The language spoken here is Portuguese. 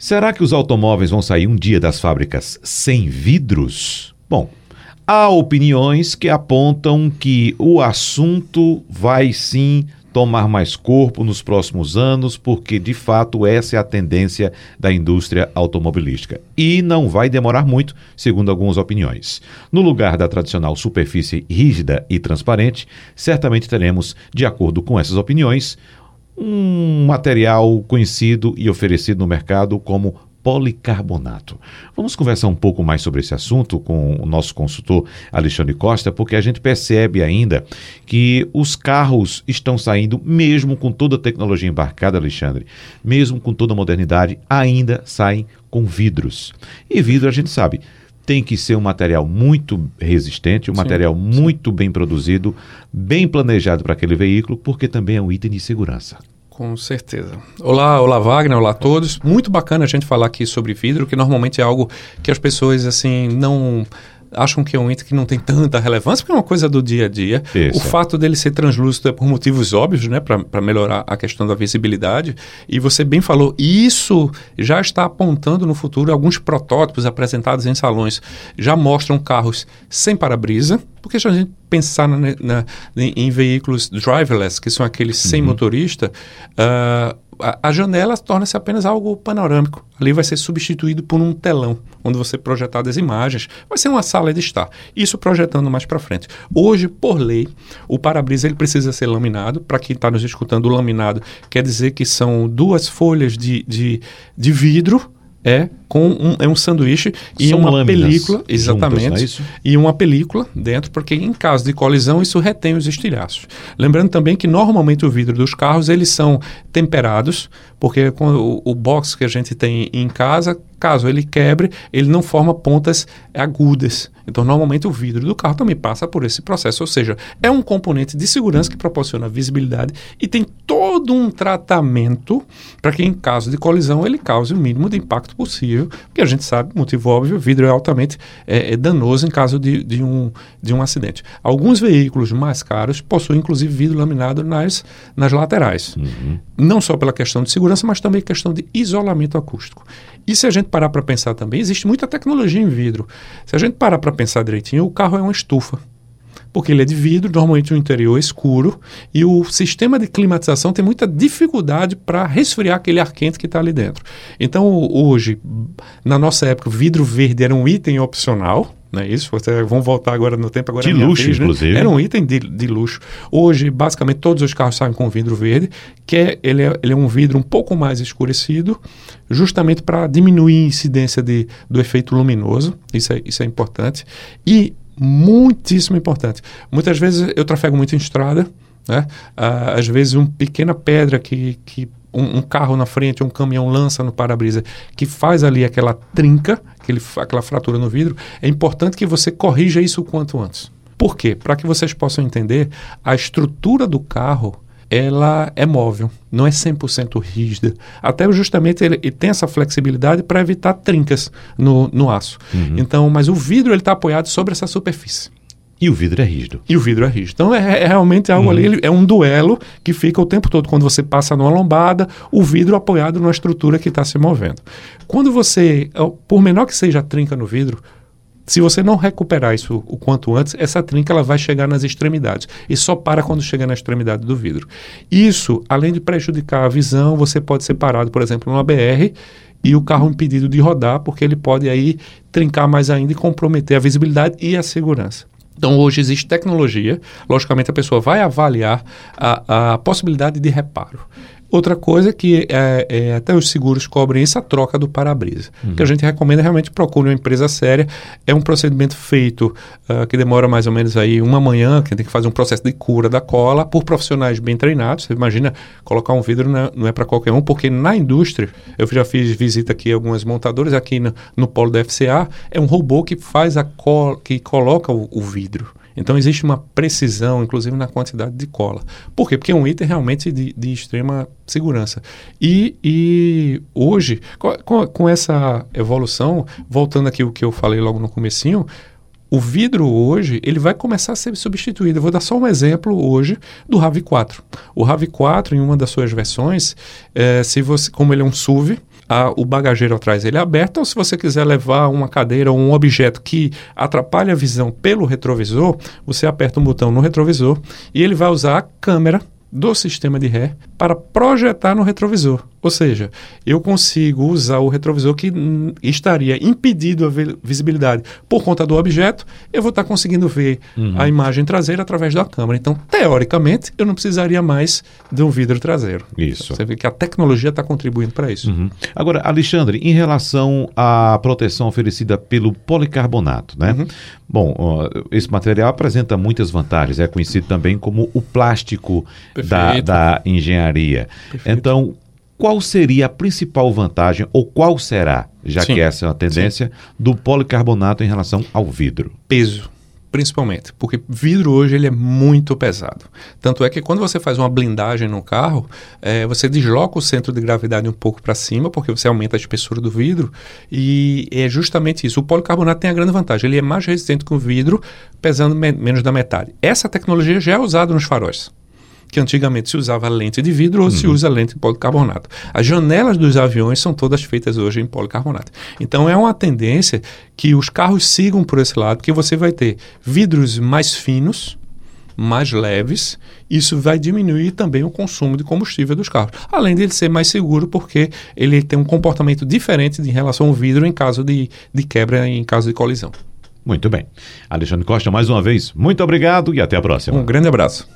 Será que os automóveis vão sair um dia das fábricas sem vidros? Bom, há opiniões que apontam que o assunto vai sim tomar mais corpo nos próximos anos, porque de fato essa é a tendência da indústria automobilística. E não vai demorar muito, segundo algumas opiniões. No lugar da tradicional superfície rígida e transparente, certamente teremos, de acordo com essas opiniões, um material conhecido e oferecido no mercado como policarbonato. Vamos conversar um pouco mais sobre esse assunto com o nosso consultor Alexandre Costa, porque a gente percebe ainda que os carros estão saindo, mesmo com toda a tecnologia embarcada, Alexandre, mesmo com toda a modernidade, ainda saem com vidros. E vidro, a gente sabe, tem que ser um material muito resistente, um sim, material sim. muito bem produzido, bem planejado para aquele veículo, porque também é um item de segurança. Com certeza. Olá, olá Wagner, olá a todos. Muito bacana a gente falar aqui sobre vidro, que normalmente é algo que as pessoas assim não acham que é um item que não tem tanta relevância, porque é uma coisa do dia a dia. Isso. O fato dele ser translúcido é por motivos óbvios, né, para melhorar a questão da visibilidade. E você bem falou, isso já está apontando no futuro alguns protótipos apresentados em salões já mostram carros sem para-brisa, porque se a gente pensar na, na, em veículos driverless, que são aqueles sem uhum. motorista, uh, a, janela torna-se apenas algo panorâmico. Ali vai ser substituído por um telão, onde você projetar as imagens. Vai ser uma sala de estar. Isso projetando mais para frente. Hoje, por lei, o para-brisa ele precisa ser laminado. Para quem está nos escutando, o laminado quer dizer que são duas folhas de, de, de vidro é com um, é um sanduíche e São uma película, exatamente, juntas, é e uma película dentro, porque em caso de colisão isso retém os estilhaços. Lembrando também que normalmente o vidro dos carros eles são temperados, porque com o, o box que a gente tem em casa, caso ele quebre, ele não forma pontas agudas. Então, normalmente o vidro do carro também passa por esse processo, ou seja, é um componente de segurança que proporciona visibilidade e tem todo um tratamento para que em caso de colisão ele cause o mínimo de impacto possível possível, porque a gente sabe, motivo óbvio, vidro é altamente é, é danoso em caso de, de, um, de um acidente. Alguns veículos mais caros possuem, inclusive, vidro laminado nas, nas laterais. Uhum. Não só pela questão de segurança, mas também questão de isolamento acústico. E se a gente parar para pensar também, existe muita tecnologia em vidro. Se a gente parar para pensar direitinho, o carro é uma estufa porque ele é de vidro, normalmente o interior é escuro, e o sistema de climatização tem muita dificuldade para resfriar aquele ar quente que está ali dentro. Então, hoje, na nossa época, o vidro verde era um item opcional, não é isso? Você, vamos voltar agora no tempo. Agora de é luxo, vez, né? inclusive. Era um item de, de luxo. Hoje, basicamente, todos os carros saem com vidro verde, que é, ele, é, ele é um vidro um pouco mais escurecido, justamente para diminuir a incidência de, do efeito luminoso. Isso é, isso é importante. E muitíssimo importante. Muitas vezes eu trafego muito em estrada, né? Ah, às vezes uma pequena pedra que, que um, um, carro na frente, um caminhão lança no para-brisa, que faz ali aquela trinca, aquele, aquela fratura no vidro, é importante que você corrija isso o quanto antes. Por quê? Para que vocês possam entender, a estrutura do carro ela é móvel, não é 100% rígida. Até justamente ele, ele tem essa flexibilidade para evitar trincas no, no aço. Uhum. Então, mas o vidro ele está apoiado sobre essa superfície. E o vidro é rígido. E o vidro é rígido. Então é, é realmente algo uhum. ali, é um duelo que fica o tempo todo. Quando você passa numa lombada, o vidro apoiado numa estrutura que está se movendo. Quando você, por menor que seja a trinca no vidro, se você não recuperar isso o quanto antes, essa trinca ela vai chegar nas extremidades e só para quando chega na extremidade do vidro. Isso, além de prejudicar a visão, você pode ser parado, por exemplo, numa BR e o carro impedido de rodar, porque ele pode aí trincar mais ainda e comprometer a visibilidade e a segurança. Então, hoje existe tecnologia, logicamente a pessoa vai avaliar a, a possibilidade de reparo. Outra coisa que é, é, até os seguros cobrem isso, a troca do para-brisa. Uhum. que a gente recomenda realmente procure uma empresa séria. É um procedimento feito uh, que demora mais ou menos aí uma manhã, que tem que fazer um processo de cura da cola por profissionais bem treinados. Você imagina colocar um vidro não é, não é para qualquer um, porque na indústria, eu já fiz visita aqui a algumas montadoras, aqui no, no polo da FCA, é um robô que faz a cola, que coloca o, o vidro. Então existe uma precisão, inclusive na quantidade de cola. Por quê? Porque é um item realmente de, de extrema segurança. E, e hoje, com, com, essa evolução, voltando aqui o que eu falei logo no comecinho, o vidro hoje ele vai começar a ser substituído. Eu vou dar só um exemplo hoje do RAV4. O RAV4, em uma das suas versões, é, se você, como ele é um SUV, a, o bagageiro atrás ele é aberto, ou se você quiser levar uma cadeira ou um objeto que atrapalha a visão pelo retrovisor, você aperta um botão no retrovisor e ele vai usar a câmera do sistema de ré para projetar no retrovisor. Ou seja, eu consigo usar o retrovisor que estaria impedido a visibilidade por conta do objeto, eu vou estar conseguindo ver uhum. a imagem traseira através da câmera. Então, teoricamente, eu não precisaria mais de um vidro traseiro. Isso. Você vê que a tecnologia está contribuindo para isso. Uhum. Agora, Alexandre, em relação à proteção oferecida pelo policarbonato, né? Uhum. Bom, esse material apresenta muitas vantagens, é conhecido também como o plástico da, da engenharia. Perfeito. Então, qual seria a principal vantagem, ou qual será, já sim, que essa é a tendência, sim. do policarbonato em relação ao vidro? Peso, principalmente, porque vidro hoje ele é muito pesado. Tanto é que quando você faz uma blindagem no carro, é, você desloca o centro de gravidade um pouco para cima, porque você aumenta a espessura do vidro, e é justamente isso. O policarbonato tem a grande vantagem, ele é mais resistente que o vidro, pesando me menos da metade. Essa tecnologia já é usada nos faróis que antigamente se usava lente de vidro ou uhum. se usa lente de policarbonato. As janelas dos aviões são todas feitas hoje em policarbonato. Então é uma tendência que os carros sigam por esse lado, que você vai ter vidros mais finos, mais leves, isso vai diminuir também o consumo de combustível dos carros. Além de ele ser mais seguro, porque ele tem um comportamento diferente em relação ao vidro em caso de, de quebra, em caso de colisão. Muito bem. Alexandre Costa, mais uma vez, muito obrigado e até a próxima. Um grande abraço.